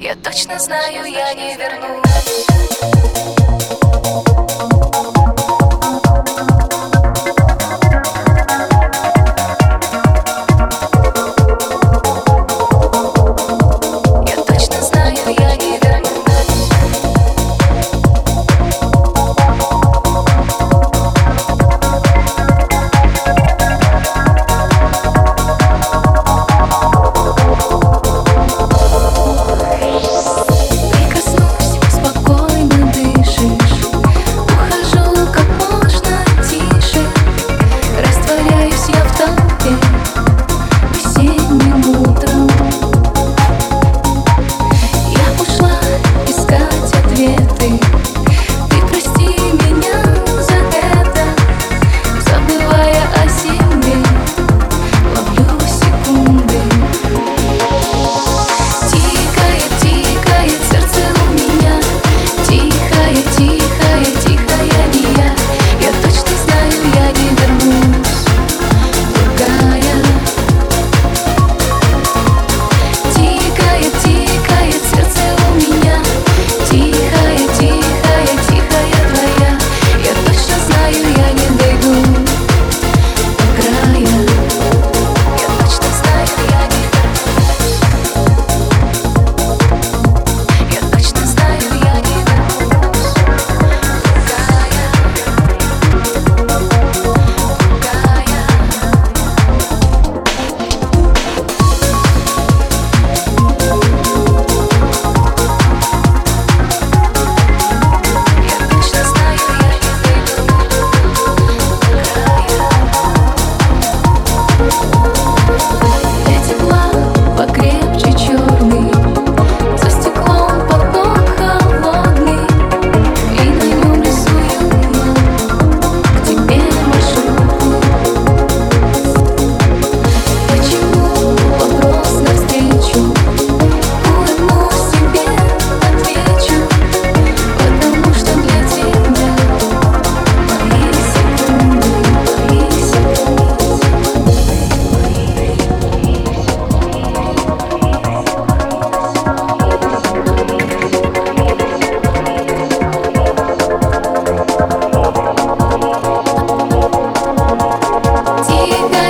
Я точно знаю, я не вернусь You.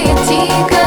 самое